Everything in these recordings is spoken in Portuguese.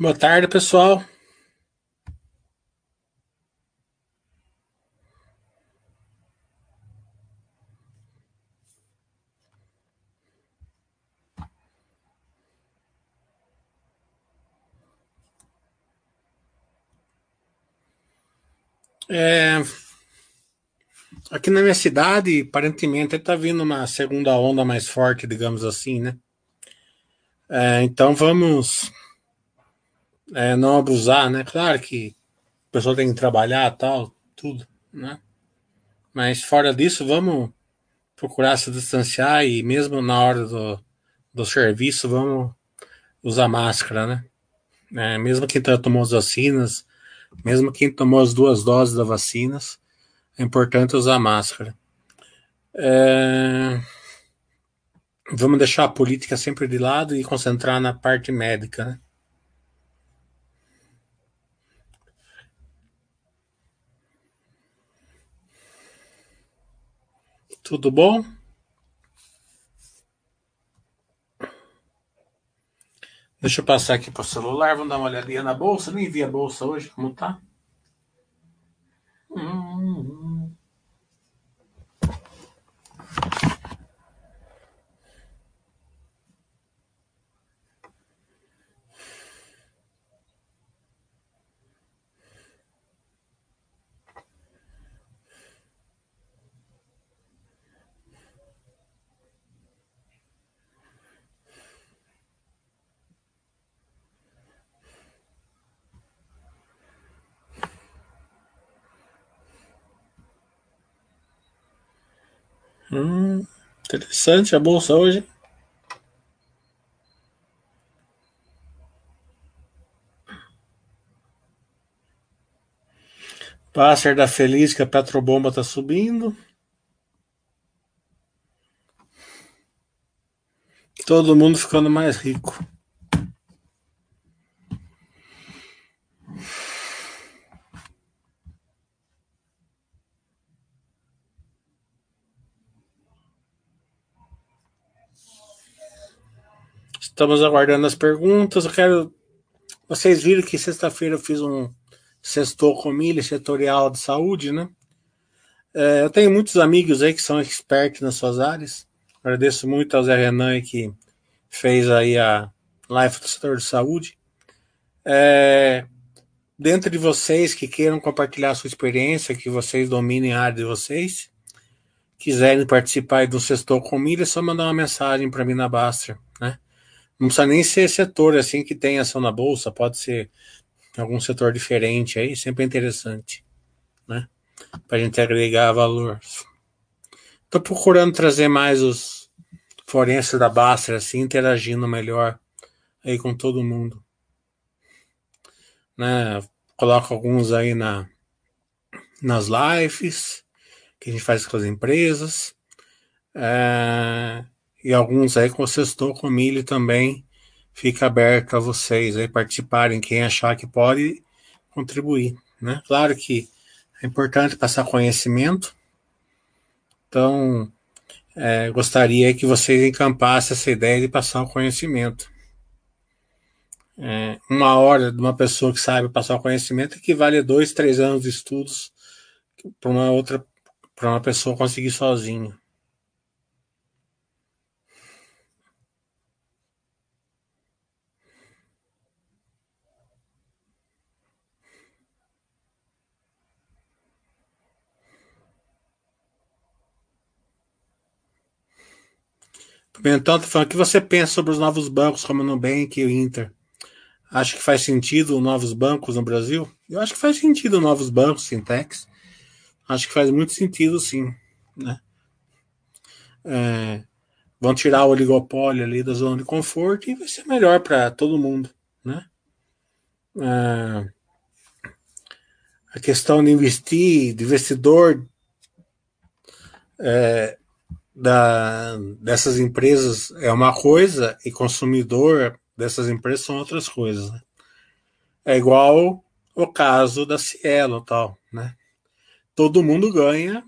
Boa tarde, pessoal. É, aqui na minha cidade, aparentemente, está vindo uma segunda onda mais forte, digamos assim, né? É, então vamos é, não abusar, né? Claro que a pessoa tem que trabalhar tal, tudo, né? Mas fora disso, vamos procurar se distanciar e mesmo na hora do, do serviço, vamos usar máscara, né? É, mesmo quem tá, tomou as vacinas, mesmo quem tomou as duas doses das vacinas, é importante usar máscara. É... Vamos deixar a política sempre de lado e concentrar na parte médica, né? Tudo bom? Deixa eu passar aqui para o celular, vamos dar uma olhadinha na bolsa. Nem vi a bolsa hoje, como tá? Hum, interessante a bolsa hoje. Passer da Feliz que a Petrobomba tá subindo. Todo mundo ficando mais rico. Estamos aguardando as perguntas. Eu quero. Vocês viram que sexta-feira eu fiz um sextou com milha setorial de saúde, né? É, eu tenho muitos amigos aí que são expertos nas suas áreas. Agradeço muito ao Zé Renan que fez aí a live do setor de saúde. É, dentro de vocês que queiram compartilhar sua experiência, que vocês dominem a área de vocês, quiserem participar do Sextou com Milha, é só mandar uma mensagem para mim na Baster, né? Não precisa nem ser setor assim que tem ação na bolsa, pode ser algum setor diferente aí, sempre é interessante, né? Para a gente agregar valor. Estou procurando trazer mais os forenses da Baster, assim, interagindo melhor aí com todo mundo. Né? Coloco alguns aí na, nas lives que a gente faz com as empresas. É, e alguns aí com o Sextou com Milho também fica aberto a vocês aí participarem, quem achar que pode contribuir, né? Claro que é importante passar conhecimento, então é, gostaria que vocês encampassem essa ideia de passar o conhecimento. É, uma hora de uma pessoa que sabe passar o conhecimento equivale a dois, três anos de estudos para uma outra, para uma pessoa conseguir sozinho. Tá falando, o que você pensa sobre os novos bancos como o Nubank e o Inter? Acho que faz sentido novos bancos no Brasil? Eu acho que faz sentido novos bancos, fintechs. Acho que faz muito sentido, sim. Né? É, vão tirar o oligopólio ali da zona de conforto e vai ser melhor para todo mundo. Né? É, a questão de investir, de investidor, é, da, dessas empresas é uma coisa e consumidor dessas empresas são outras coisas. Né? É igual o caso da Cielo tal, né? Todo mundo ganha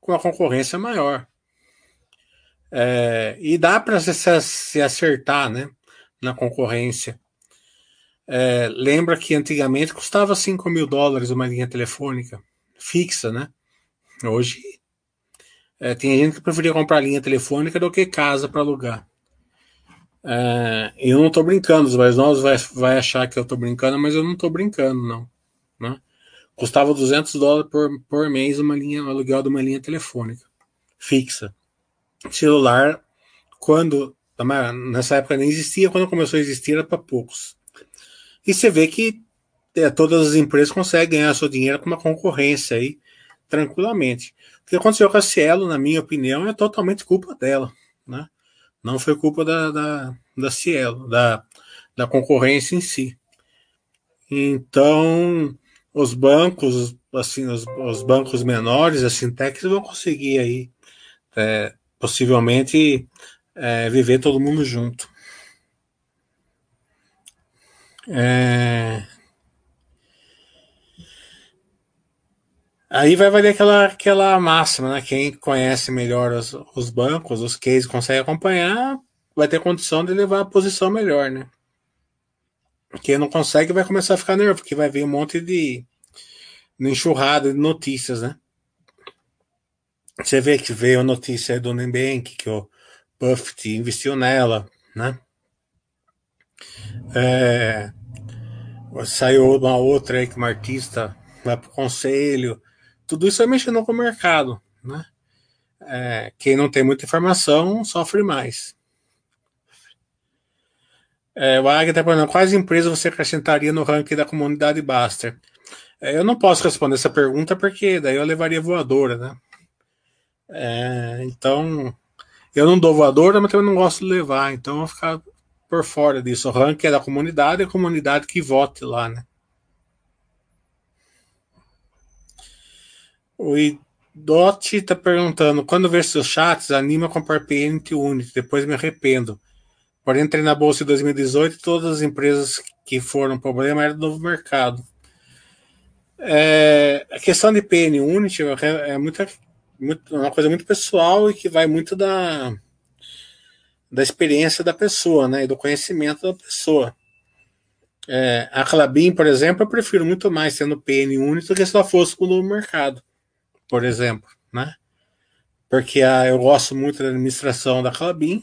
com a concorrência maior. É, e dá para se, se, acertar né, na concorrência. É, lembra que antigamente custava 5 mil dólares uma linha telefônica fixa, né? Hoje é, tem gente que preferia comprar linha telefônica do que casa para alugar. É, eu não estou brincando, os mais novos vai, vai achar que eu estou brincando, mas eu não estou brincando, não. Né? Custava 200 dólares por, por mês uma linha, um aluguel de uma linha telefônica fixa. Celular, quando nessa época nem existia, quando começou a existir era para poucos. E você vê que é, todas as empresas conseguem ganhar seu dinheiro com uma concorrência aí tranquilamente. O que aconteceu com a Cielo, na minha opinião, é totalmente culpa dela, né? Não foi culpa da, da, da Cielo, da, da concorrência em si. Então, os bancos, assim, os, os bancos menores, as fintechs vão conseguir aí, é, possivelmente, é, viver todo mundo junto. É... Aí vai valer aquela, aquela máxima, né? Quem conhece melhor os, os bancos, os cases, consegue acompanhar, vai ter condição de levar a posição melhor, né? Quem não consegue vai começar a ficar nervoso, porque vai vir um monte de, de enxurrada de notícias, né? Você vê que veio a notícia do Nubank, que o Buffett investiu nela, né? É, saiu uma outra aí que uma artista vai para o conselho. Tudo isso vai mexendo com o mercado, né? É, quem não tem muita informação sofre mais. É, o Águia está perguntando quais empresas você acrescentaria no ranking da comunidade Baster? É, eu não posso responder essa pergunta porque daí eu levaria voadora, né? É, então, eu não dou voadora, mas também não gosto de levar, então eu vou ficar por fora disso. O ranking é da comunidade, é a comunidade que vote lá, né? O Idot está perguntando: quando ver seus chats, anima a comprar PNT Unity, depois me arrependo. Porém, entrei na bolsa em 2018 e todas as empresas que foram problema eram do novo mercado. É, a questão de PN Unity é, é muita, muito, uma coisa muito pessoal e que vai muito da, da experiência da pessoa, né, e do conhecimento da pessoa. É, a Clabin, por exemplo, eu prefiro muito mais sendo PN único do que se ela fosse com o mercado, por exemplo, né? Porque a, eu gosto muito da administração da Clabin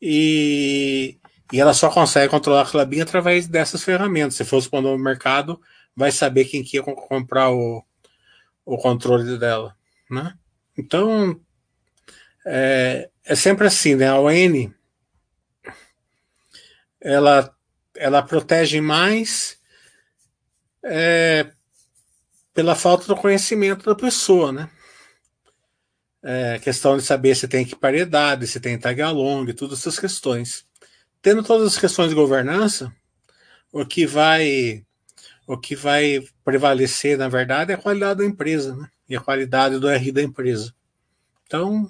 e, e ela só consegue controlar a Clabin através dessas ferramentas. Se fosse quando o mercado, vai saber quem que ia comprar o, o controle dela, né? Então, é, é sempre assim, né? A ON ela, ela protege mais é, pela falta do conhecimento da pessoa, né? É, questão de saber se tem equiparidade, se tem tag along, todas essas questões. Tendo todas as questões de governança, o que vai o que vai prevalecer, na verdade, é a qualidade da empresa, né? E a qualidade do RI da empresa. Então,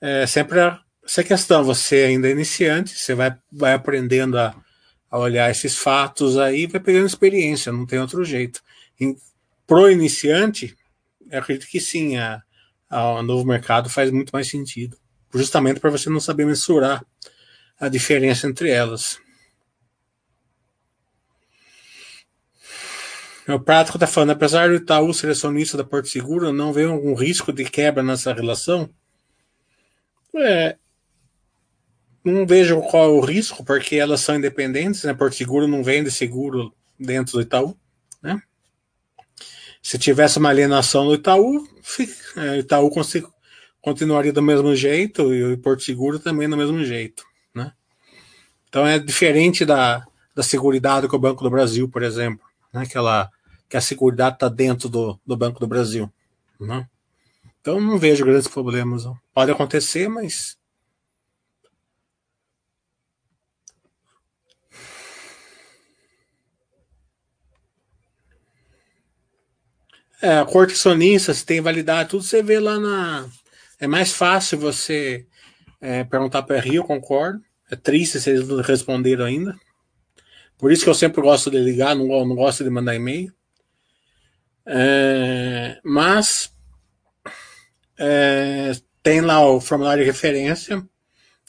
é sempre essa questão. Você ainda é iniciante, você vai, vai aprendendo a, a olhar esses fatos aí, vai pegando experiência, não tem outro jeito. Pro iniciante, eu acredito que sim, a, a, novo mercado faz muito mais sentido, justamente para você não saber mensurar a diferença entre elas. O prático está falando, apesar do Itaú ser acionista da Porto Seguro, não vê algum risco de quebra nessa relação? É, não vejo qual é o risco, porque elas são independentes, né? Porto Seguro não vende seguro dentro do Itaú, né? Se tivesse uma alienação no Itaú, é, o Itaú continuaria do mesmo jeito e o Porto Seguro também do mesmo jeito, né? Então é diferente da, da Seguridade com o Banco do Brasil, por exemplo, né? Que, ela, que a Seguridade está dentro do, do Banco do Brasil, né? Então não vejo grandes problemas. Pode acontecer, mas. É, a corte sonista, se tem validade, tudo você vê lá na. É mais fácil você é, perguntar para Rio, concordo. É triste se eles não responderam ainda. Por isso que eu sempre gosto de ligar, não, não gosto de mandar e-mail. É, mas é, tem lá o formulário de referência.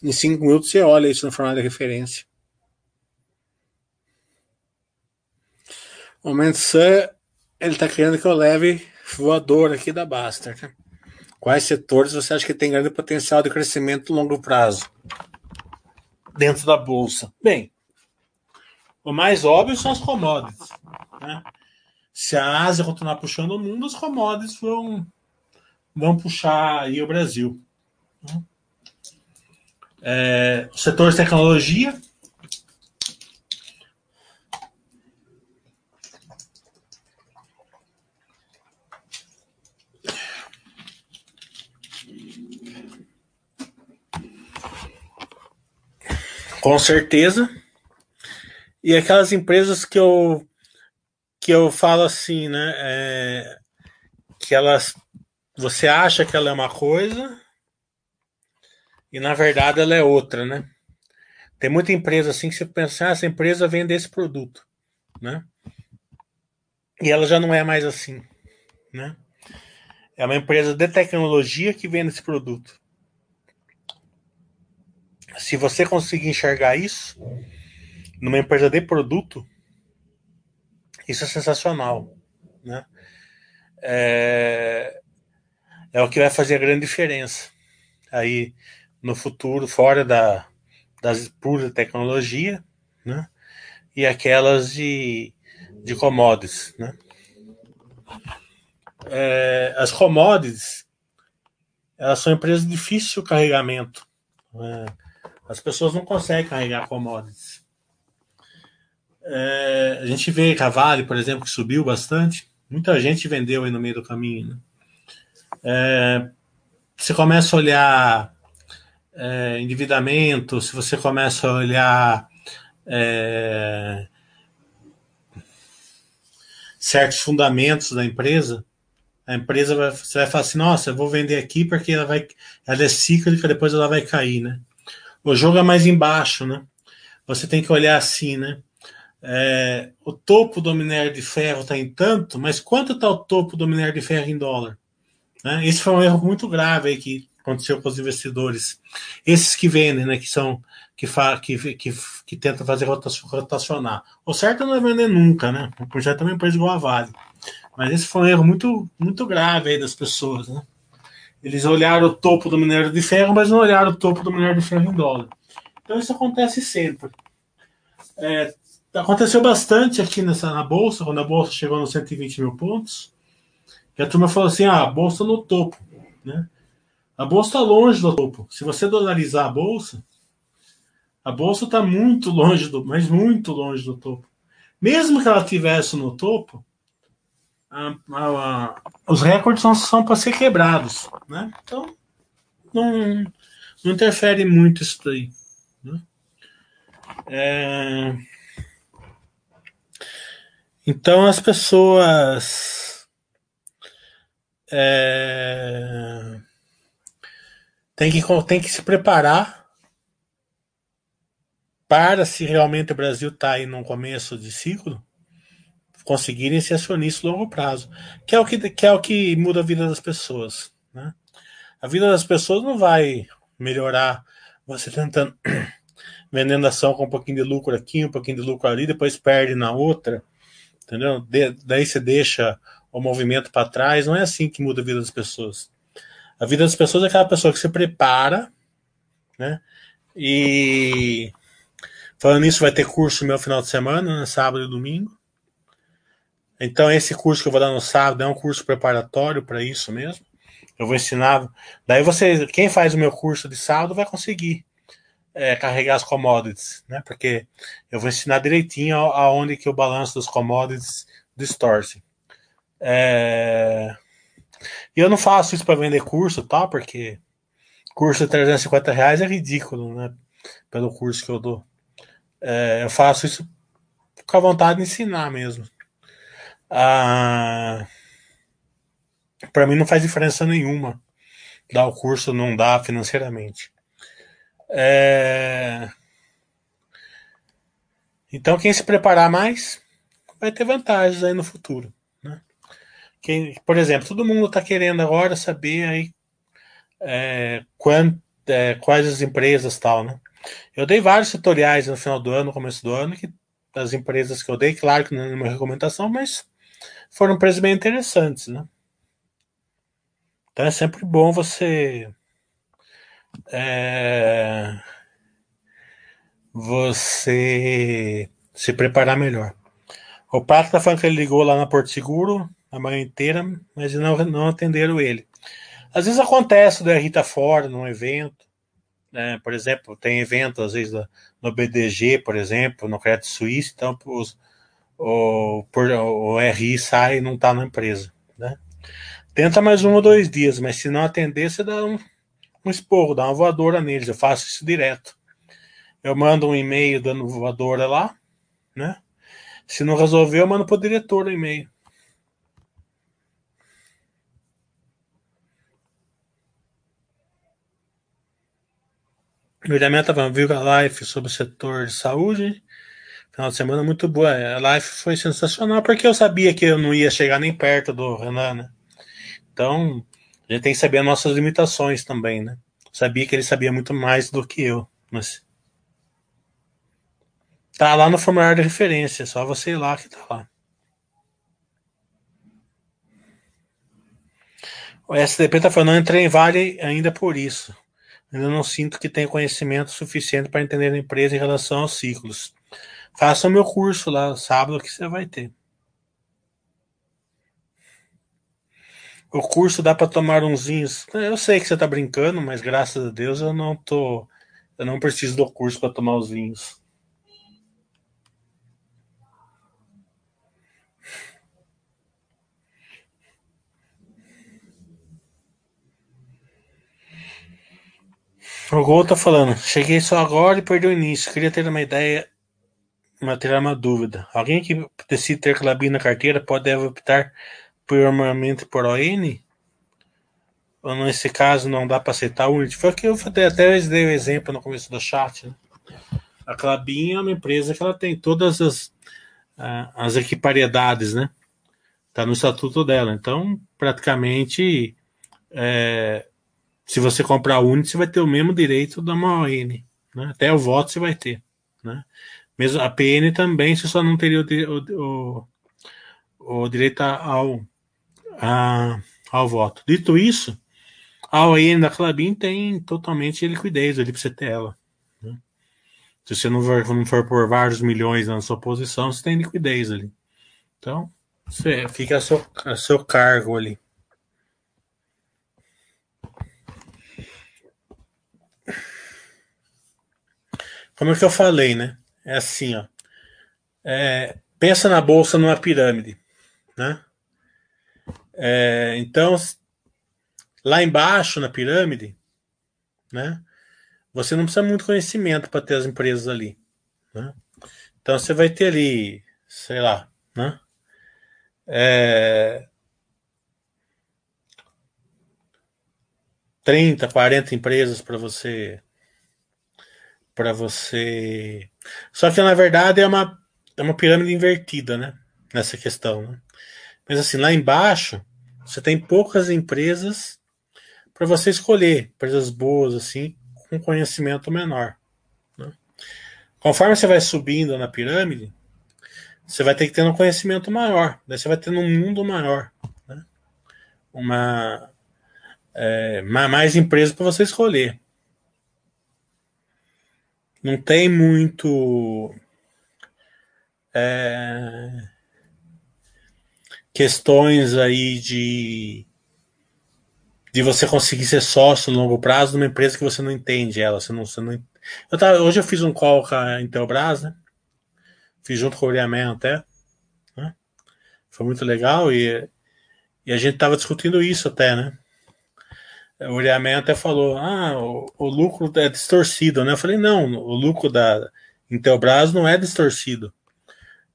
Em cinco minutos você olha isso no formulário de referência. O Mensan, ele tá querendo que eu leve voador aqui da Basta. Né? Quais setores você acha que tem grande potencial de crescimento longo prazo? Dentro da Bolsa. Bem, o mais óbvio são as commodities. Né? Se a Ásia continuar puxando o mundo, as commodities vão, vão puxar aí o Brasil. Né? É, setor de tecnologia. Com certeza. E aquelas empresas que eu que eu falo assim, né? É, que elas você acha que ela é uma coisa e na verdade ela é outra, né? Tem muita empresa assim que você pensa, ah, essa empresa vende esse produto, né? E ela já não é mais assim, né? É uma empresa de tecnologia que vende esse produto. Se você conseguir enxergar isso numa empresa de produto, isso é sensacional, né? É, é o que vai fazer a grande diferença aí no futuro, fora da, das puras tecnologia, né? E aquelas de, de commodities, né? É, as commodities, elas são empresas de difícil carregamento. Né? As pessoas não conseguem carregar commodities. É, a gente vê Cavale, por exemplo, que subiu bastante. Muita gente vendeu aí no meio do caminho. Né? É, você começa a olhar é, endividamento, se você começa a olhar é, certos fundamentos da empresa, a empresa vai, você vai falar assim, nossa, eu vou vender aqui porque ela vai, ela é cíclica, depois ela vai cair, né? O jogo é mais embaixo, né? Você tem que olhar assim, né? É, o topo do minério de ferro está em tanto, mas quanto está o topo do minério de ferro em dólar? Né? Esse foi um erro muito grave aí que aconteceu com os investidores. Esses que vendem, né, que são que, fa, que, que, que tentam fazer rotacionar. O certo não é vender nunca, né? O projeto também pode igual a Vale. Mas esse foi um erro muito, muito grave aí das pessoas, né? Eles olharam o topo do minério de ferro, mas não olharam o topo do minério de ferro em dólar. Então isso acontece sempre. É, aconteceu bastante aqui nessa, na Bolsa, quando a Bolsa chegou nos 120 mil pontos. E a turma falou assim: ah, a Bolsa no topo. Né? A bolsa está longe do topo. Se você dolarizar a bolsa, a bolsa está muito longe do, mas muito longe do topo. Mesmo que ela tivesse no topo, a, a, a, os recordes são, são para ser quebrados, né? Então não, não interfere muito isso daí. Né? É... Então as pessoas é tem que, tem que se preparar para, se realmente o Brasil está aí num começo de ciclo, conseguirem ser acionistas a longo prazo, que é o que, que, é o que muda a vida das pessoas. Né? A vida das pessoas não vai melhorar você tentando vendendo ação com um pouquinho de lucro aqui, um pouquinho de lucro ali, depois perde na outra, entendeu? De, daí você deixa o movimento para trás. Não é assim que muda a vida das pessoas. A vida das pessoas é aquela pessoa que se prepara, né? E falando nisso, vai ter curso meu final de semana, né? sábado e domingo. Então, esse curso que eu vou dar no sábado é um curso preparatório para isso mesmo. Eu vou ensinar. Daí você, quem faz o meu curso de sábado vai conseguir é, carregar as commodities, né? Porque eu vou ensinar direitinho aonde que o balanço dos commodities distorce. É... E eu não faço isso para vender curso, tá? Porque curso de 350 reais é ridículo, né? Pelo curso que eu dou. É, eu faço isso com a vontade de ensinar mesmo. Ah, para mim não faz diferença nenhuma dar o curso não dá financeiramente. É... Então quem se preparar mais vai ter vantagens aí no futuro. Quem, por exemplo, todo mundo está querendo agora saber aí é, quant, é, quais as empresas tal, né? Eu dei vários tutoriais no final do ano, no começo do ano, que das empresas que eu dei, claro que não é uma recomendação, mas foram empresas bem interessantes, né? Então é sempre bom você é, você se preparar melhor. O Pato tá falando que ele ligou lá na Porto Seguro a manhã inteira, mas não, não atenderam ele. Às vezes acontece do Rita fora num evento, né? por exemplo, tem evento às vezes no BDG, por exemplo, no Crédito Suíço, então os, o, por, o RI sai e não está na empresa. Né? Tenta mais um ou dois dias, mas se não atender, você dá um, um esporro, dá uma voadora neles. Eu faço isso direto. Eu mando um e-mail dando voadora lá, né? Se não resolver, eu mando para o diretor o e-mail. O William estava viu a live sobre o setor de saúde. Final de semana muito boa. A live foi sensacional porque eu sabia que eu não ia chegar nem perto do Renan, né? Então, a gente tem que saber as nossas limitações também, né? Sabia que ele sabia muito mais do que eu, mas tá lá no formulário de referência, só você ir lá que tá lá. O SDP tá falando, não entrei em Vale ainda por isso. Ainda não sinto que tenha conhecimento suficiente para entender a empresa em relação aos ciclos. Faça o meu curso lá, sábado, que você vai ter. O curso dá para tomar uns vinhos. Eu sei que você está brincando, mas graças a Deus eu não tô. Eu não preciso do curso para tomar os vinhos. O Gol tá falando. Cheguei só agora e perdi o início. Queria ter uma ideia, uma ter uma dúvida. Alguém que decide ter Clabin na carteira pode deve optar permanente por ON? Ou nesse caso não dá para aceitar o Unity? Foi que eu até dei o exemplo no começo do chat. Né? A Clabin é uma empresa que ela tem todas as, as equipariedades, né? Tá no estatuto dela. Então, praticamente, é, se você comprar a Unity, você vai ter o mesmo direito da uma ON. Né? Até o voto você vai ter. Né? Mesmo a PN também, você só não teria o, o, o direito ao, a, ao voto. Dito isso, a ON da Clabin tem totalmente liquidez ali para você ter ela. Né? Se você não for, não for por vários milhões na sua posição, você tem liquidez ali. Então, você fica a seu, a seu cargo ali. Como é que eu falei, né? É assim, ó. É, pensa na bolsa numa pirâmide, né? É, então, lá embaixo na pirâmide, né? Você não precisa muito conhecimento para ter as empresas ali, né? Então você vai ter ali, sei lá, né? É, 30, 40 empresas para você para você. Só que na verdade é uma, é uma pirâmide invertida, né? Nessa questão. Né? Mas assim, lá embaixo, você tem poucas empresas para você escolher, empresas boas, assim, com conhecimento menor. Né? Conforme você vai subindo na pirâmide, você vai ter que ter um conhecimento maior. Daí você vai ter um mundo maior. Né? Uma, é, mais empresas para você escolher não tem muito é, questões aí de de você conseguir ser sócio no longo prazo numa empresa que você não entende ela, você não, você não eu tava, hoje eu fiz um call com a Intelbras, né? Fiz junto com o Uriaman até, né? Foi muito legal e, e a gente tava discutindo isso até, né? O Uriaman até falou: ah, o, o, lucro é distorcido, né? Eu falei: não, o lucro da Intelbras não é distorcido.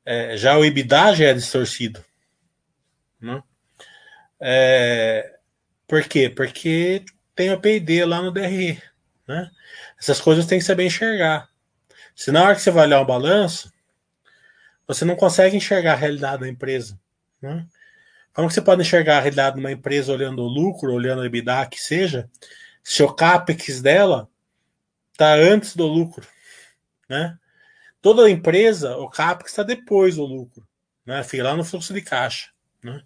É, já o EBITDA já é distorcido. Né? É, por quê? Porque tem a PD lá no DRE. Né? Essas coisas tem que saber enxergar. Se na hora que você vai olhar o balanço, você não consegue enxergar a realidade da empresa. Né? Como você pode enxergar a realidade de uma empresa olhando o lucro, olhando o EBITDA, que seja, se o CAPEX dela está antes do lucro, né? toda empresa, o CAPEX está depois do lucro, né? fica lá no fluxo de caixa. Né?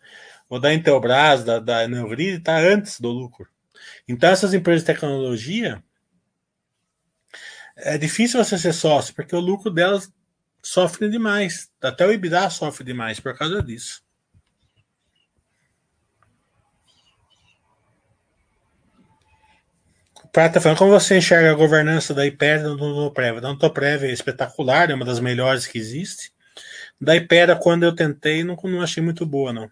O da Intelbras, da, da Neogrid, está antes do lucro. Então, essas empresas de tecnologia, é difícil você ser sócio, porque o lucro delas sofre demais. Até o EBITDA sofre demais por causa disso. Prata tá falando, como você enxerga a governança da Ipera no Notoprev? A Notoprev é espetacular, é uma das melhores que existe. Da Ipera, quando eu tentei, não, não achei muito boa, não.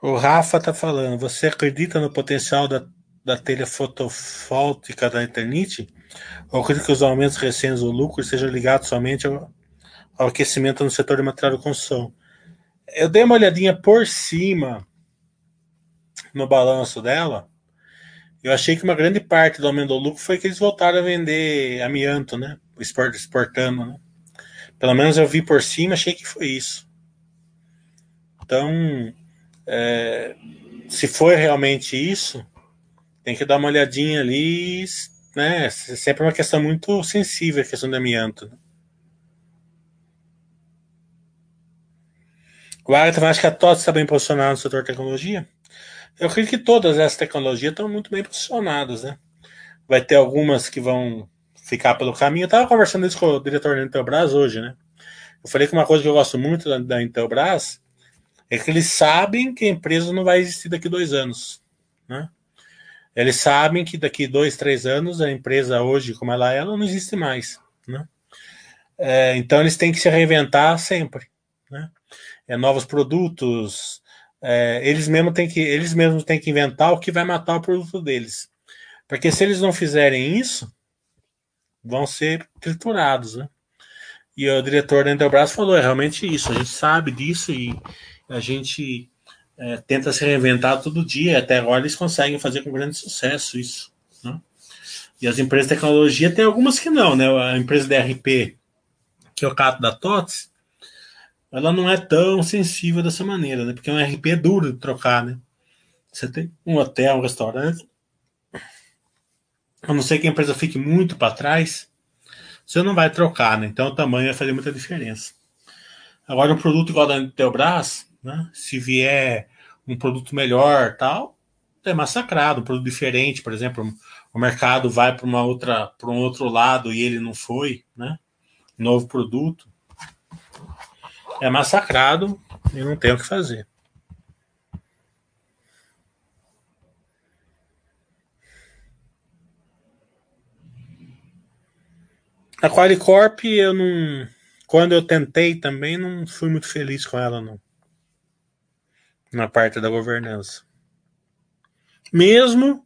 O Rafa tá falando, você acredita no potencial da, da telha fotovoltaica da Eternite? Ou acredita que os aumentos recentes do lucro sejam ligados somente ao, ao aquecimento no setor de material de construção? Eu dei uma olhadinha por cima no balanço dela. Eu achei que uma grande parte do aumento do lucro foi que eles voltaram a vender amianto, né? Exportando, né? Pelo menos eu vi por cima, achei que foi isso. Então, é, se for realmente isso, tem que dar uma olhadinha ali, né? Sempre é uma questão muito sensível a questão do amianto. Né? O Agatha acha que a TOTS está bem posicionada no setor tecnologia? Eu acredito que todas essas tecnologias estão muito bem posicionadas, né? Vai ter algumas que vão ficar pelo caminho. Eu estava conversando isso com o diretor da Intelbras hoje, né? Eu falei que uma coisa que eu gosto muito da, da Intelbras é que eles sabem que a empresa não vai existir daqui dois anos. Né? Eles sabem que daqui dois, três anos a empresa hoje, como ela é, ela não existe mais. Né? É, então eles têm que se reinventar sempre. Né? É, novos produtos. É, eles mesmos têm que eles mesmos têm que inventar o que vai matar o produto deles. Porque se eles não fizerem isso, vão ser triturados. Né? E o diretor da Intelbras falou: é realmente isso, a gente sabe disso e a gente é, tenta se reinventar todo dia, até agora eles conseguem fazer com grande sucesso isso. Né? E as empresas de tecnologia tem algumas que não, né? A empresa da RP, que é o caso da TOTS, ela não é tão sensível dessa maneira, né? Porque um RP é duro de trocar, né? Você tem um hotel, um restaurante, a não ser que a empresa fique muito para trás, você não vai trocar, né? Então o tamanho vai fazer muita diferença. Agora, um produto igual da Intelbras, né? Se vier um produto melhor, tal, é massacrado. Um produto diferente, por exemplo, o mercado vai para para um outro lado e ele não foi, né? Novo produto é massacrado e não tem o que fazer. A Qualicorp eu não. Quando eu tentei também, não fui muito feliz com ela, não na parte da governança. Mesmo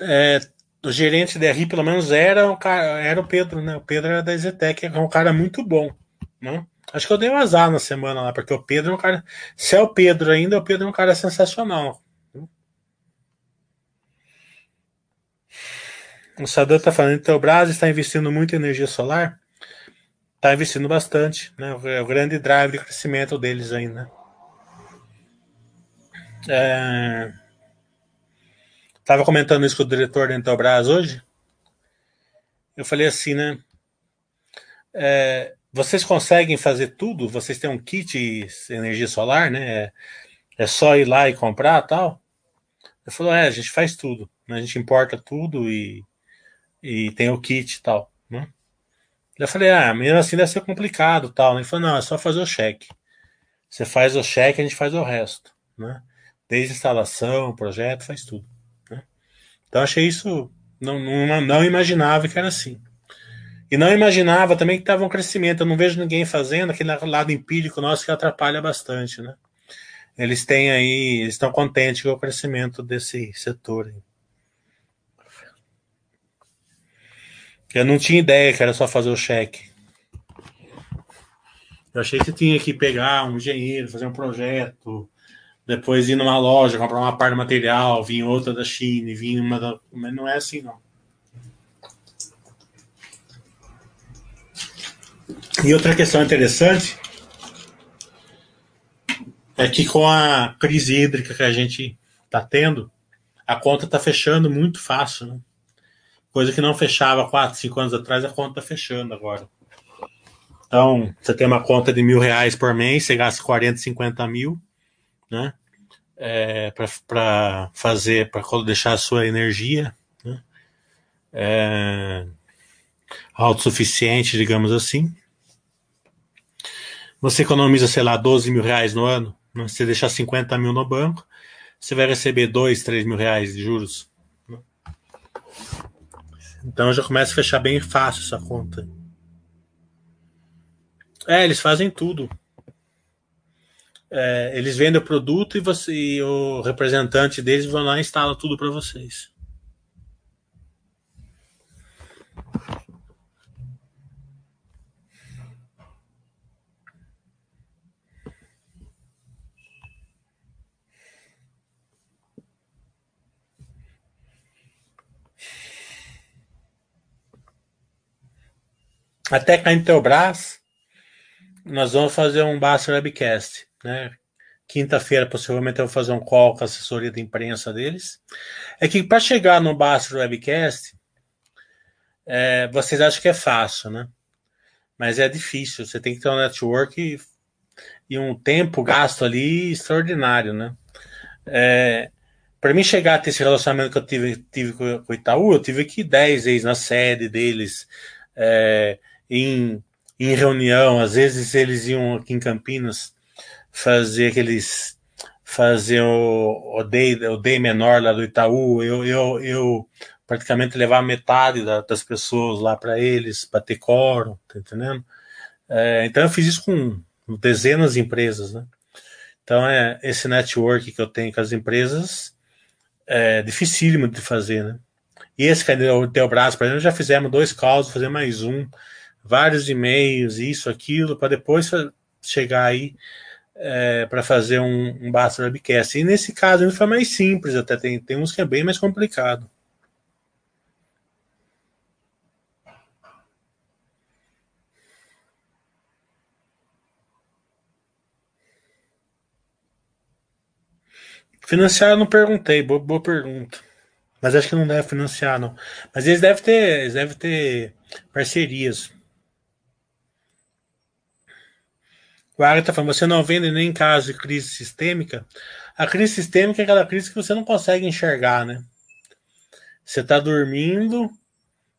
é, o gerente da RI, pelo menos, era o, cara, era o Pedro, né? O Pedro era da Zetec, é um cara muito bom. Né? Acho que eu dei um azar na semana lá, porque o Pedro é um cara. Se é o Pedro ainda, o Pedro é um cara sensacional. O Sadam está falando que o Brasil está investindo muito em energia solar. Está investindo bastante, né? É o grande drive de crescimento deles ainda. É... Tava comentando isso com o diretor da Intelbras hoje. Eu falei assim, né? É, vocês conseguem fazer tudo? Vocês têm um kit energia solar, né? É, é só ir lá e comprar tal? Ele falou, é, a gente faz tudo. Né? A gente importa tudo e, e tem o kit e tal. Né? Eu falei, ah, mesmo assim deve ser complicado tal. Ele falou, não, é só fazer o cheque. Você faz o cheque, a gente faz o resto. Né? desde instalação, projeto, faz tudo. Né? Então achei isso, não, não, não imaginava que era assim. E não imaginava também que estava um crescimento. Eu não vejo ninguém fazendo aquele lado empírico nosso que atrapalha bastante, né? Eles têm aí, eles estão contentes com o crescimento desse setor. Eu não tinha ideia que era só fazer o cheque. Eu achei que tinha que pegar um engenheiro, fazer um projeto, depois ir numa loja, comprar uma parte do material, vir outra da China, vir uma da. Mas não é assim, não. E outra questão interessante é que com a crise hídrica que a gente está tendo, a conta está fechando muito fácil. Né? Coisa que não fechava 4, 5 anos atrás, a conta está fechando agora. Então, você tem uma conta de mil reais por mês, você gasta 40, 50 mil, né? É, para fazer, para deixar a sua energia né? é, autossuficiente, digamos assim. Você economiza, sei lá, 12 mil reais no ano. Né? Você deixar 50 mil no banco, você vai receber 2, 3 mil reais de juros. Né? Então já começa a fechar bem fácil essa conta. É, eles fazem tudo. É, eles vendem o produto e, você, e o representante deles vão lá e instala tudo para vocês. Até cá em Teobras, nós vamos fazer um Basta Webcast, né? Quinta-feira, possivelmente, eu vou fazer um call com a assessoria de imprensa deles. É que para chegar no Basta Webcast, é, vocês acham que é fácil, né? Mas é difícil. Você tem que ter um network e, e um tempo gasto ali extraordinário, né? É, para mim chegar a ter esse relacionamento que eu tive, tive com o Itaú, eu tive que ir 10 vezes na sede deles, é, em, em reunião, às vezes eles iam aqui em Campinas fazer aqueles fazer o, o, day, o day menor lá do Itaú, eu, eu, eu praticamente levar metade da, das pessoas lá para eles, para ter quórum, tá entendendo? É, então eu fiz isso com dezenas de empresas, né? Então é esse network que eu tenho com as empresas é dificílimo de fazer, né? E esse que é o Teobras, por exemplo, já fizemos dois calls, fazer mais um vários e-mails, isso, aquilo, para depois chegar aí é, para fazer um, um Basta Webcast. E nesse caso ele foi mais simples, até tem, tem uns que é bem mais complicado. Financiar eu não perguntei, boa, boa pergunta. Mas acho que não deve financiar, não. Mas eles devem ter, eles devem ter parcerias. O Agatha está falando, você não vende nem em caso de crise sistêmica. A crise sistêmica é aquela crise que você não consegue enxergar, né? Você está dormindo,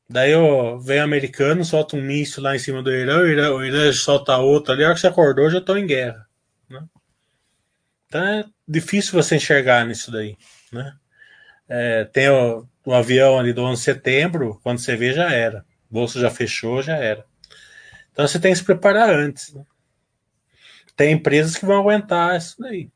daí ó, vem o americano, solta um míssil lá em cima do Irã, o Irã, o Irã solta outro ali, a hora que você acordou já estou em guerra. Né? Então é difícil você enxergar nisso daí. Né? É, tem o, o, avião ali do 11 de setembro, quando você vê já era. O bolso já fechou, já era. Então você tem que se preparar antes. Né? Tem empresas que vão aguentar isso daí.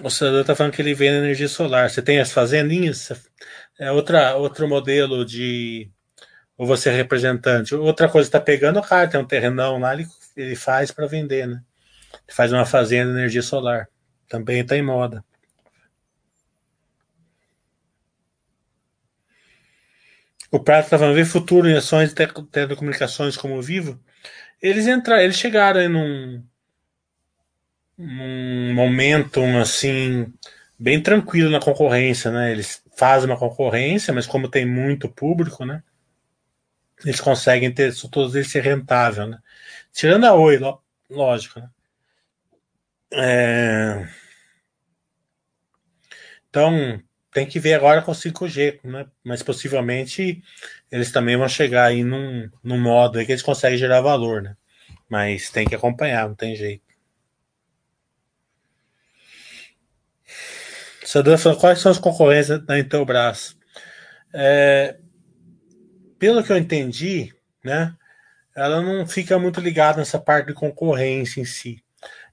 O senador está falando que ele vende energia solar. Você tem as fazendinhas? É outra, outro modelo de. Ou você é representante. Outra coisa está pegando o cara, tem um terrenão lá, ele, ele faz para vender, né? Ele faz uma fazenda de energia solar. Também está em moda. O Prato estava falando, ver futuro em ações de telecomunicações como Vivo, eles entraram, eles chegaram num, num momento assim bem tranquilo na concorrência, né? Eles fazem uma concorrência, mas como tem muito público, né? Eles conseguem ter todos eles ser rentável, né? Tirando a Oi, lógico, né? É... Então, tem que ver agora com 5G, né? Mas possivelmente eles também vão chegar aí num, num modo aí que eles conseguem gerar valor, né? Mas tem que acompanhar, não tem jeito. Sadam falou, quais são as concorrências da Intelbras? É, pelo que eu entendi, né? Ela não fica muito ligada nessa parte de concorrência em si.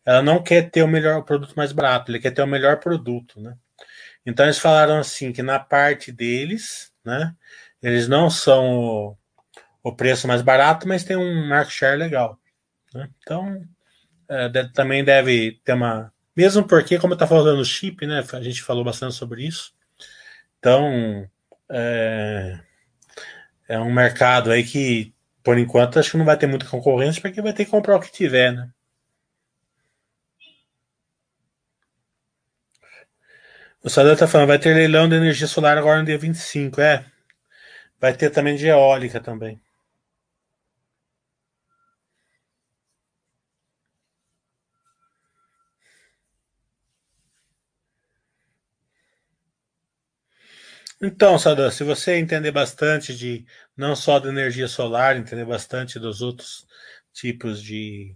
Ela não quer ter o melhor o produto mais barato, ele quer ter o melhor produto, né? Então eles falaram assim que na parte deles, né, eles não são o, o preço mais barato, mas tem um market share legal. Né? Então é, de, também deve ter uma, mesmo porque como está falando chip, né, a gente falou bastante sobre isso. Então é, é um mercado aí que por enquanto acho que não vai ter muita concorrência porque vai ter que comprar o que tiver, né? O Sadam tá falando, vai ter leilão de energia solar agora no dia 25, é. Vai ter também de eólica também. Então, Sadam, se você entender bastante de não só da energia solar, entender bastante dos outros tipos de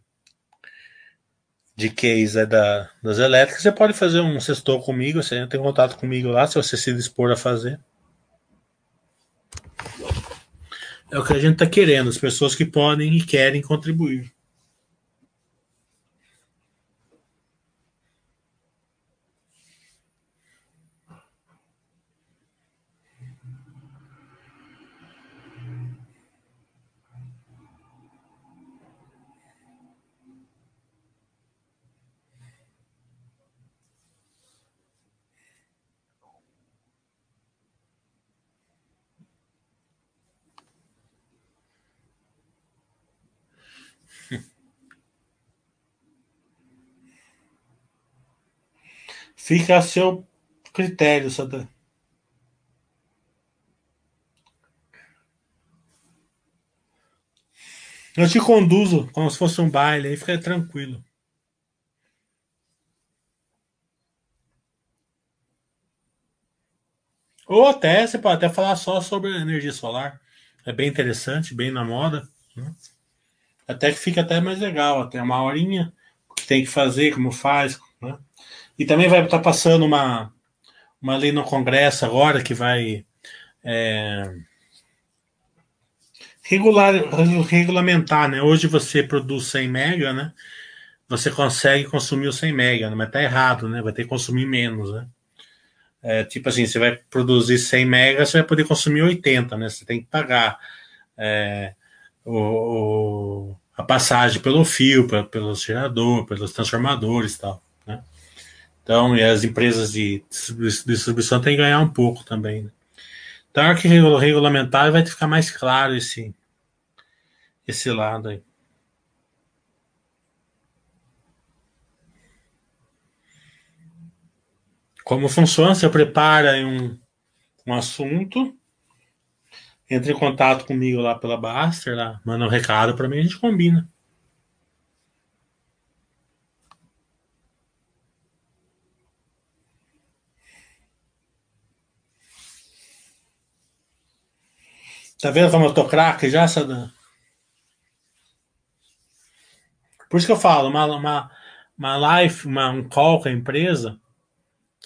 de case é da, das elétricas, você pode fazer um sextor comigo, você tem contato comigo lá, se você se dispor a fazer. É o que a gente está querendo, as pessoas que podem e querem contribuir. Fica a seu critério, Sadam. Eu te conduzo como se fosse um baile, aí fica tranquilo. Ou até, você pode até falar só sobre energia solar. É bem interessante, bem na moda. Né? Até que fica até mais legal, até uma horinha, o que tem que fazer, como faz. Né? E também vai estar passando uma, uma lei no Congresso agora que vai é, regular, regulamentar, né? Hoje você produz 100 mega, né? Você consegue consumir os 100 mega, né? mas tá errado, né? Vai ter que consumir menos, né? É, tipo assim, você vai produzir 100 megas, você vai poder consumir 80, né? Você tem que pagar é, o, o, a passagem pelo fio, pelo, pelo gerador, pelos transformadores e tal. Então, e as empresas de distribuição têm que ganhar um pouco também. Né? Então, a que regulamentar vai ficar mais claro esse, esse lado aí. Como funciona? Você prepara um, um assunto, entra em contato comigo lá pela Baster, lá, manda um recado para mim, a gente combina. Tá vendo como eu tô craque já, Sadam? Por isso que eu falo, uma, uma, uma live, uma, um call com a empresa,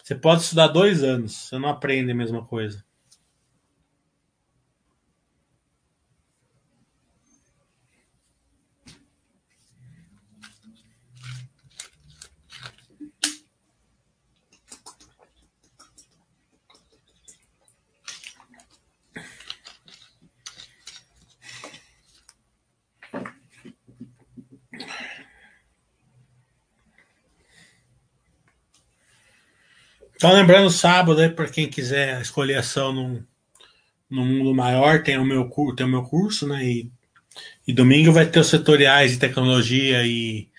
você pode estudar dois anos, você não aprende a mesma coisa. Então, lembrando, sábado, aí, para quem quiser escolher ação num, num mundo maior, tem o meu, tem o meu curso, né? E, e domingo vai ter os setoriais de tecnologia e,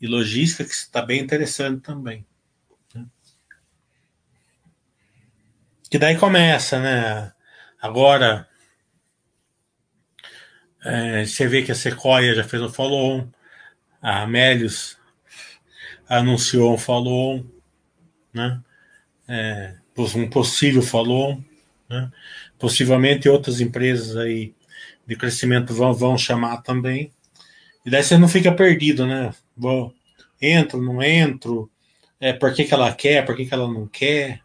e logística, que está bem interessante também. Né? Que daí começa, né? Agora, é, você vê que a Sequoia já fez um follow-on, a Amélios anunciou um follow-on, né? É, um possível follow né? possivelmente outras empresas aí de crescimento vão, vão chamar também. E daí você não fica perdido, né? Vou, entro, não entro, é, por que, que ela quer, por que, que ela não quer,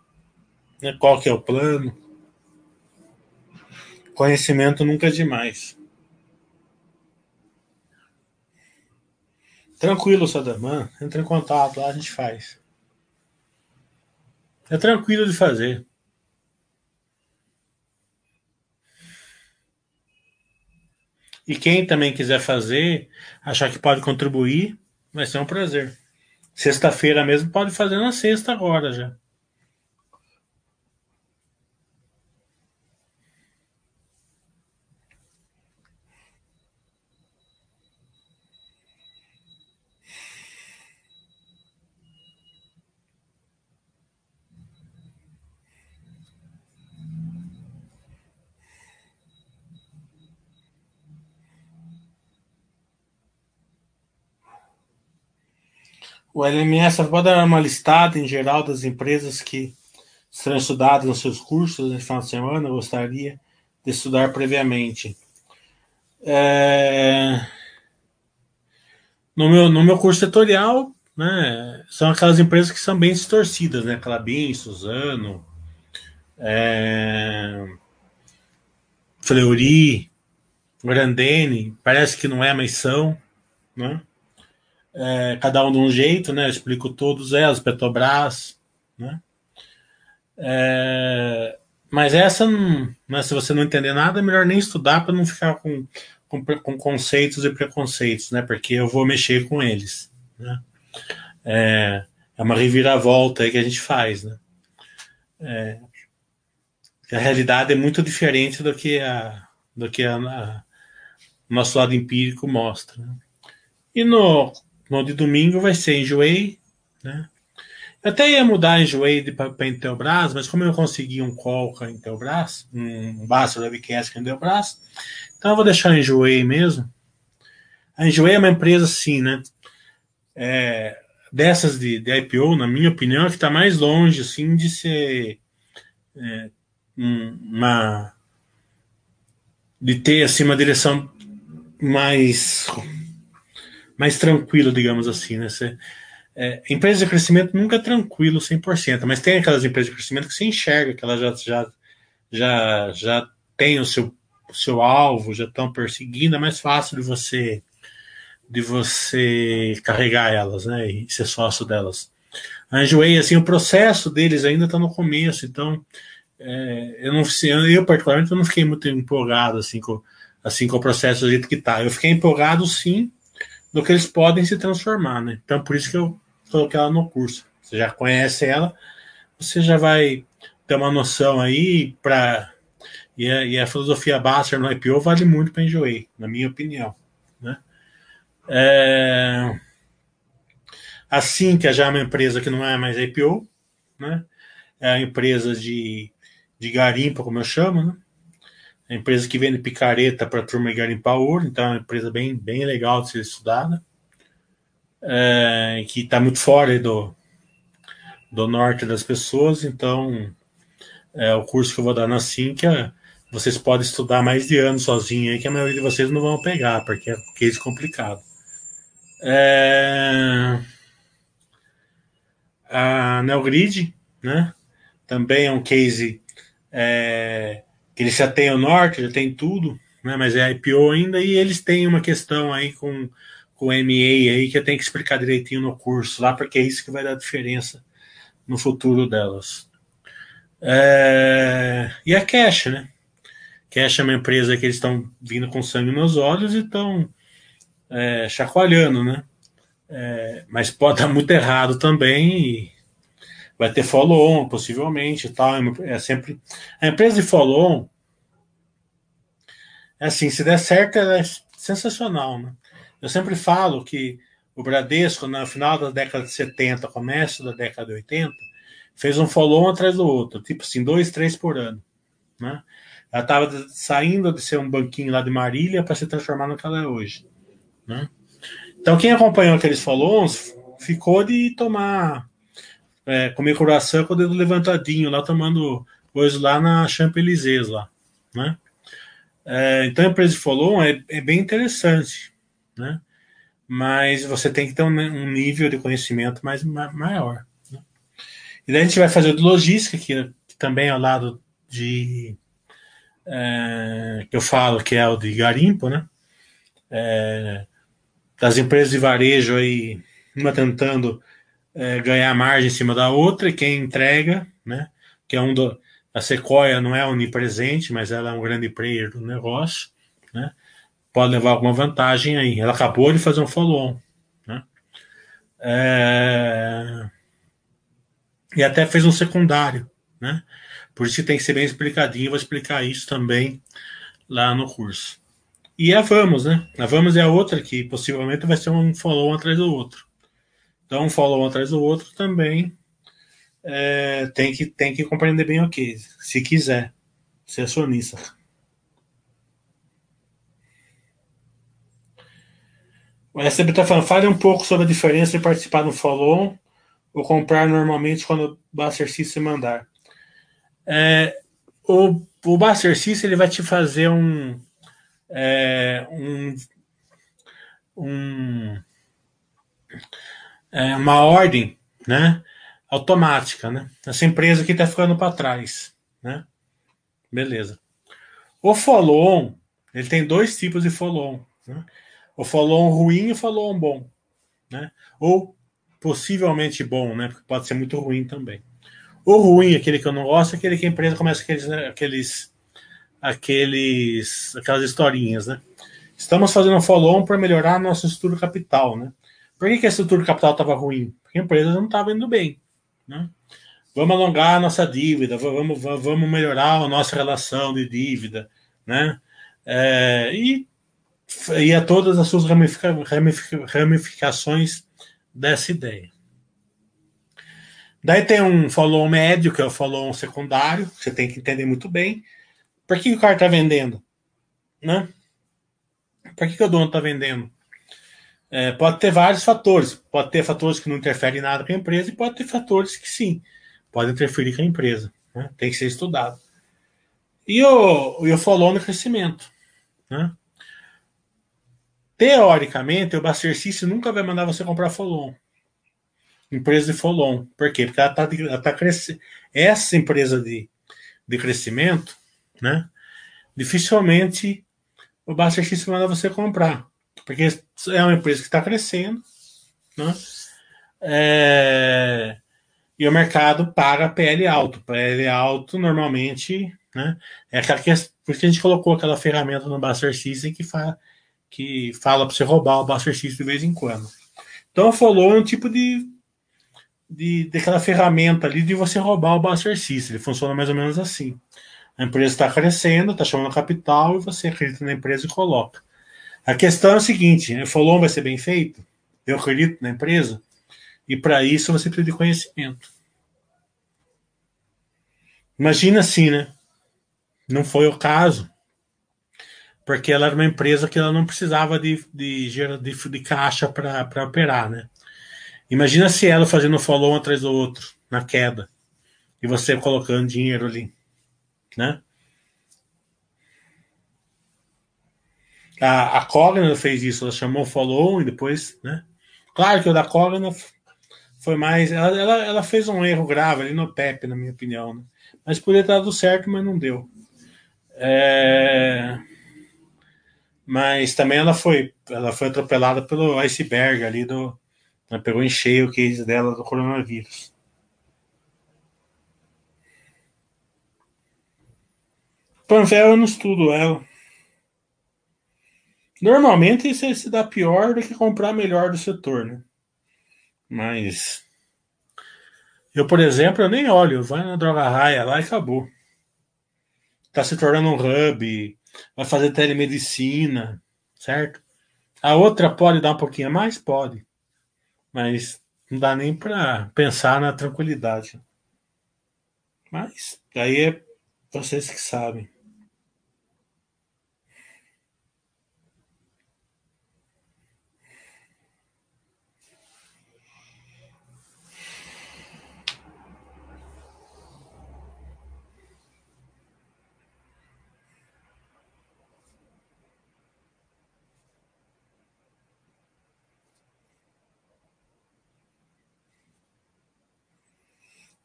né? qual que é o plano. Conhecimento nunca é demais. Tranquilo, Sadamã. Entra em contato lá, a gente faz. É tranquilo de fazer. E quem também quiser fazer, achar que pode contribuir, vai ser um prazer. Sexta-feira mesmo pode fazer na sexta agora já. O LMS pode dar uma listada em geral das empresas que serão estudadas nos seus cursos nesse final de semana. Eu gostaria de estudar previamente. É... No, meu, no meu curso setorial, né, são aquelas empresas que são bem distorcidas, né? Clabin, Suzano, é... Fleury, Grandene, parece que não é, mas são, né? É, cada um de um jeito, né? Eu explico todos elas, Petrobras, né? É, mas essa, né, se você não entender nada, é melhor nem estudar para não ficar com, com, com, conceitos e preconceitos, né? Porque eu vou mexer com eles, né? É, é uma reviravolta que a gente faz, né? É, a realidade é muito diferente do que a do que a, a nosso lado empírico mostra. Né? E no, no de domingo vai ser Enjoei, né? Eu até ia mudar Enjoei para Intelbras, mas como eu consegui um call com a Intelbras, um Basta Webcast com a Intelbras, então eu vou deixar Enjoei mesmo. A Enjoei é uma empresa, assim, né? É, dessas de, de, IPO, na minha opinião, é que está mais longe, assim, de ser é, uma de ter assim uma direção mais mais tranquila, digamos assim, né? Você, é, empresas de crescimento nunca é tranquilo 100%, mas tem aquelas empresas de crescimento que você enxerga que elas já já já, já têm o seu, o seu alvo, já estão perseguindo, é mais fácil de você de você carregar elas, né, e ser sócio delas. A assim, o processo deles ainda está no começo, então é, eu não eu particularmente eu não fiquei muito empolgado assim com, assim com o processo do jeito que tá. Eu fiquei empolgado sim do que eles podem se transformar, né? Então por isso que eu coloquei ela no curso. Você já conhece ela, você já vai ter uma noção aí para e, e, a filosofia Baster no IPO vale muito para Enjoei, na minha opinião, né? É... A Cintia já é uma empresa que não é mais IPO, né? É a empresa de de garimpo, como eu chamo, né? Uma empresa que vende picareta para a turma garimpar ouro, então é uma empresa bem, bem legal de ser estudada, é, que está muito fora do, do norte das pessoas, então é o curso que eu vou dar na Sinqia, vocês podem estudar mais de ano sozinho aí, que a maioria de vocês não vão pegar, porque é um case complicado. É... A Neogrid, né? Também é um case é, eles já têm o norte, já tem tudo, né, mas é IPO ainda, e eles têm uma questão aí com, com o MA aí que eu tenho que explicar direitinho no curso lá, porque é isso que vai dar diferença no futuro delas. É, e a Cash, né? Cash é uma empresa que eles estão vindo com sangue nos olhos e estão é, chacoalhando, né? É, mas pode dar muito errado também e vai ter follow-on, possivelmente, tal. É, é sempre a empresa de follow-on é assim, se der certo, é sensacional, né? Eu sempre falo que o Bradesco, no final da década de 70, começo da década de 80, fez um follow-on atrás do outro, tipo assim, dois, três por ano, né? Ela estava saindo de ser um banquinho lá de Marília para se transformar no que ela é hoje, né? Então, quem acompanhou aqueles follow-ons ficou de tomar é, comer coração com o dedo levantadinho, lá tomando coisa lá na Champs-Élysées, lá, né? É, então a empresa de follow é, é, bem interessante, né? Mas você tem que ter um, um nível de conhecimento mais maior. Né? E daí a gente vai fazer de logística, que, que também é ao lado de é, que eu falo que é o de garimpo, né? É, das empresas de varejo aí, uma tentando é, ganhar margem em cima da outra, e quem entrega, né? Que é um do. A Sequoia não é onipresente, mas ela é um grande player do negócio, né? Pode levar alguma vantagem aí. Ela acabou de fazer um follow-on, né? É... E até fez um secundário, né? Por isso que tem que ser bem explicadinho. Vou explicar isso também lá no curso. E a Vamos, né? A Vamos é a outra que possivelmente vai ser um follow atrás do outro. Então, um follow atrás do outro também é, tem, que, tem que compreender bem o que, se quiser ser acionista. O SB está falando, fale um pouco sobre a diferença de participar no follow ou comprar normalmente quando o Buster System mandar. É, o, o Buster System ele vai te fazer um, é, um, um é, uma ordem, né, automática, né? Essa empresa que está ficando para trás, né? Beleza. O follow-on, ele tem dois tipos de follow-on, né? O follow-on ruim e o follow-on bom, né? Ou possivelmente bom, né? Porque pode ser muito ruim também. O ruim, aquele que eu não gosto, é aquele que a empresa começa aqueles, né, aqueles, aqueles, aquelas historinhas, né? Estamos fazendo um follow-on para melhorar nosso estrutura capital, né? Por que, que a estrutura capital estava ruim? Porque a empresa não estava indo bem, né? Vamos alongar a nossa dívida, vamos, vamos melhorar a nossa relação de dívida, né? É, e, e a todas as suas ramifica, ramifica, ramificações dessa ideia. Daí tem um follow médio, que é o follow secundário, você tem que entender muito bem. Por que o cara está vendendo? Né? Por que, que o dono está vendendo? É, pode ter vários fatores. Pode ter fatores que não interferem nada com a empresa e pode ter fatores que sim, podem interferir com a empresa. Né? Tem que ser estudado. E o, e o follow no crescimento. Né? Teoricamente, o exercício nunca vai mandar você comprar follow empresa de follow Por quê? Porque ela está tá crescendo. Essa empresa de, de crescimento, né? Dificilmente o Buster X manda você comprar. Porque é uma empresa que está crescendo, né? É, e o mercado paga PL alto. PL alto normalmente, né? É aquela que, a gente colocou aquela ferramenta no Buster System que, fa, que fala para você roubar o Buster System de vez em quando. Então, follow é um tipo de de, daquela ferramenta ali de você roubar o Buster System. Ele funciona mais ou menos assim. A empresa está crescendo, está chamando capital e você acredita na empresa e coloca. A questão é o seguinte: o follow vai ser bem feito? Eu acredito na empresa? E para isso você precisa de conhecimento. Imagina assim, né? Não foi o caso, porque ela era uma empresa que ela não precisava de, de, de, de caixa para operar, né? Imagina se ela fazendo follow um atrás do outro, na queda, e você colocando dinheiro ali, né? A, a Cogna fez isso, ela chamou follow e depois, né? Claro que o da Cogna foi mais. Ela, ela, ela, fez um erro grave ali no Pepe, na minha opinião, né? Mas poderia ter dado certo, mas não deu. É... Mas também ela foi, ela foi atropelada pelo iceberg ali do, ela pegou em cheio o case dela do coronavírus. Panvel eu não estudo ela. Normalmente isso se dá pior do que comprar melhor do setor, né? Mas eu, por exemplo, eu nem olho, vai na droga raia lá e acabou. Tá se tornando um hub, vai fazer telemedicina, certo? A outra pode dar um pouquinho mais? Pode mas não dá nem para pensar na tranquilidade. Mas aí é vocês que sabem.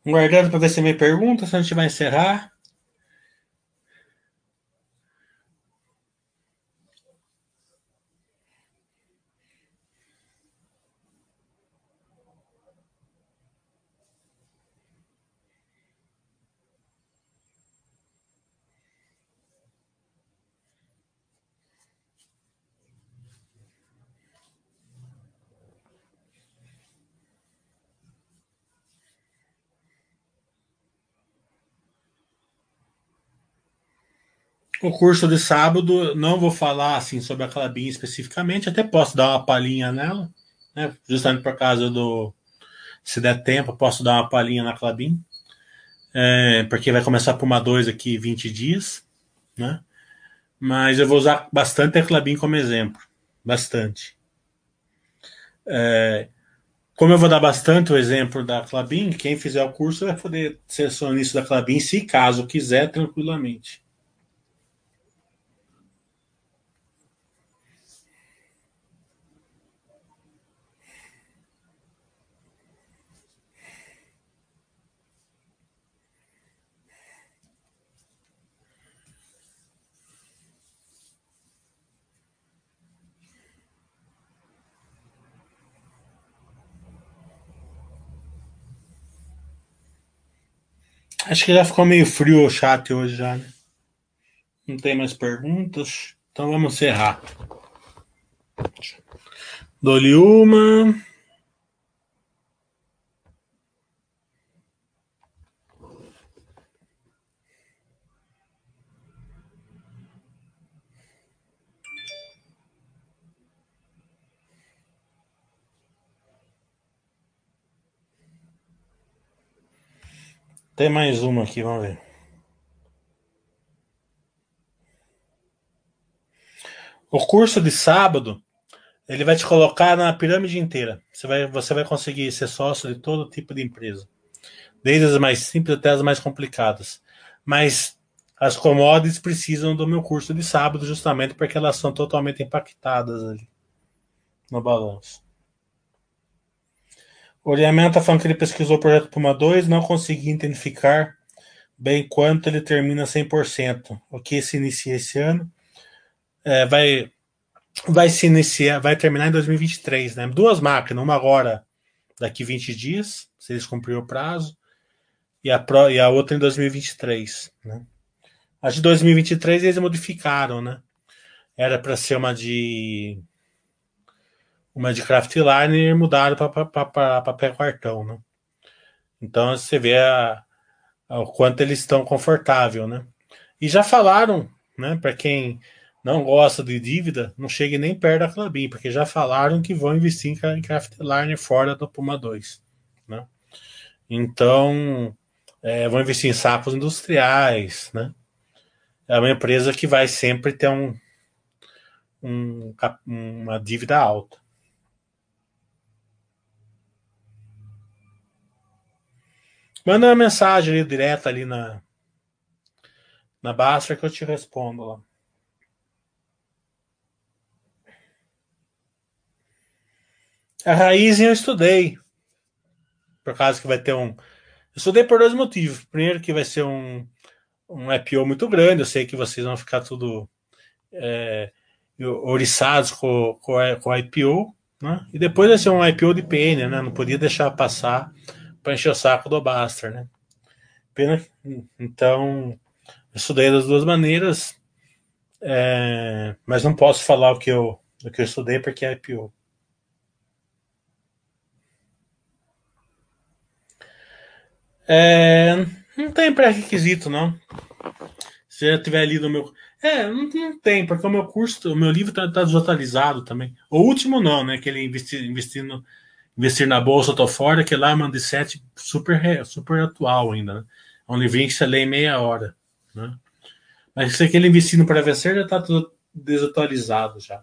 Guardando para ver se me pergunta, se a gente vai encerrar. O curso de sábado, não vou falar assim sobre a Clabin especificamente, até posso dar uma palhinha nela, né? justamente por causa do. Se der tempo, posso dar uma palhinha na Clabin, é, porque vai começar por uma 2 aqui 20 dias, né? Mas eu vou usar bastante a Clabin como exemplo, bastante. É, como eu vou dar bastante o exemplo da Clabin, quem fizer o curso vai poder ser acionista da Clabin, se caso quiser, tranquilamente. Acho que já ficou meio frio o chat hoje já, né? Não tem mais perguntas. Então vamos encerrar. Dou-lhe uma. Tem mais uma aqui, vamos ver. O curso de sábado, ele vai te colocar na pirâmide inteira. Você vai, você vai conseguir ser sócio de todo tipo de empresa. Desde as mais simples até as mais complicadas. Mas as commodities precisam do meu curso de sábado, justamente porque elas são totalmente impactadas ali no balanço. O Oriamento está falando que ele pesquisou o projeto Puma 2, não conseguiu identificar bem quanto ele termina 100%. O que se inicia esse ano é, vai, vai se iniciar, vai terminar em 2023, né? Duas máquinas, uma agora daqui 20 dias, se eles cumpriram o prazo, e a, pro, e a outra em 2023, né? A de 2023 eles modificaram, né? Era para ser uma de uma de craft liner mudaram para papel cartão, né? Então você vê a, a, o quanto eles estão confortável, né? E já falaram, né? Para quem não gosta de dívida, não chegue nem perto da Clabin, porque já falaram que vão investir em craft liner fora do Puma 2, né? Então é, vão investir em sacos industriais, né? É uma empresa que vai sempre ter um, um uma dívida alta. Manda uma mensagem ali, direta ali na, na Basta que eu te respondo lá. A raiz eu estudei. Por causa que vai ter um. Eu estudei por dois motivos. Primeiro, que vai ser um, um IPO muito grande. Eu sei que vocês vão ficar tudo é, oriçados com, com, com IPO. Né? E depois vai ser um IPO de PN, né? Não podia deixar passar para encher o saco do Baster, né? Pena. Então, estudei das duas maneiras, é, mas não posso falar o que eu, o que eu estudei porque é IPO. É, não tem pré-requisito, não. Se já tiver lido o meu. É, não, não, tem, porque o meu curso, o meu livro está tá desatualizado também. O último não, né? Que ele investir, investindo Investir na Bolsa, tô fora, que lá é uma de sete super, super atual ainda, né? É um livrinho que você lê em meia hora, né? Mas se aquele investindo para vencer já está tudo desatualizado já.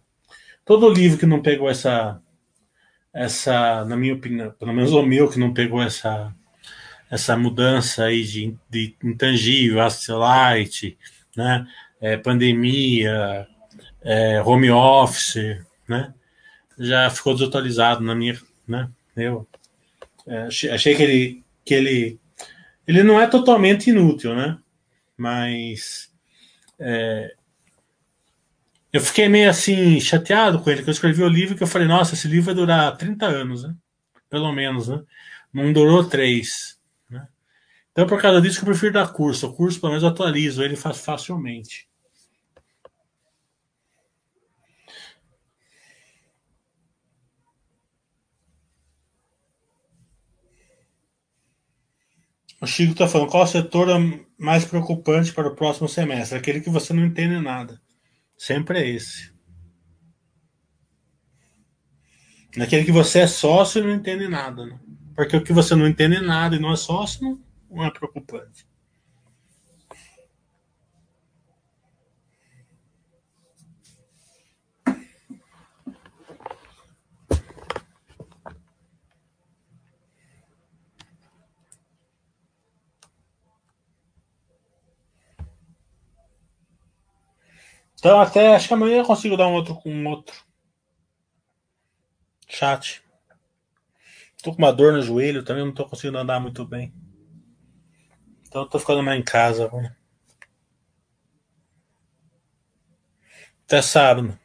Todo livro que não pegou essa, essa, na minha opinião, pelo menos o meu que não pegou essa, essa mudança aí de, de intangível, light, né? É, pandemia, é, home office, né? Já ficou desatualizado na minha, né? Eu é, achei que ele, que ele, ele não é totalmente inútil, né? Mas é, eu fiquei meio assim chateado com ele, que eu escrevi o livro que eu falei, nossa, esse livro vai durar 30 anos, né? Pelo menos, né? Não durou três. Né? Então, por causa disso, eu prefiro dar curso. O curso, pelo menos, eu atualizo ele facilmente. O Chico está falando, qual setor é mais preocupante para o próximo semestre? Aquele que você não entende nada. Sempre é esse. Naquele que você é sócio e não entende nada. Né? Porque o que você não entende nada e não é sócio não é preocupante. Então até acho que amanhã eu consigo dar um outro com um outro chat. Tô com uma dor no joelho também, não tô conseguindo andar muito bem. Então eu tô ficando mais em casa. Até sábado.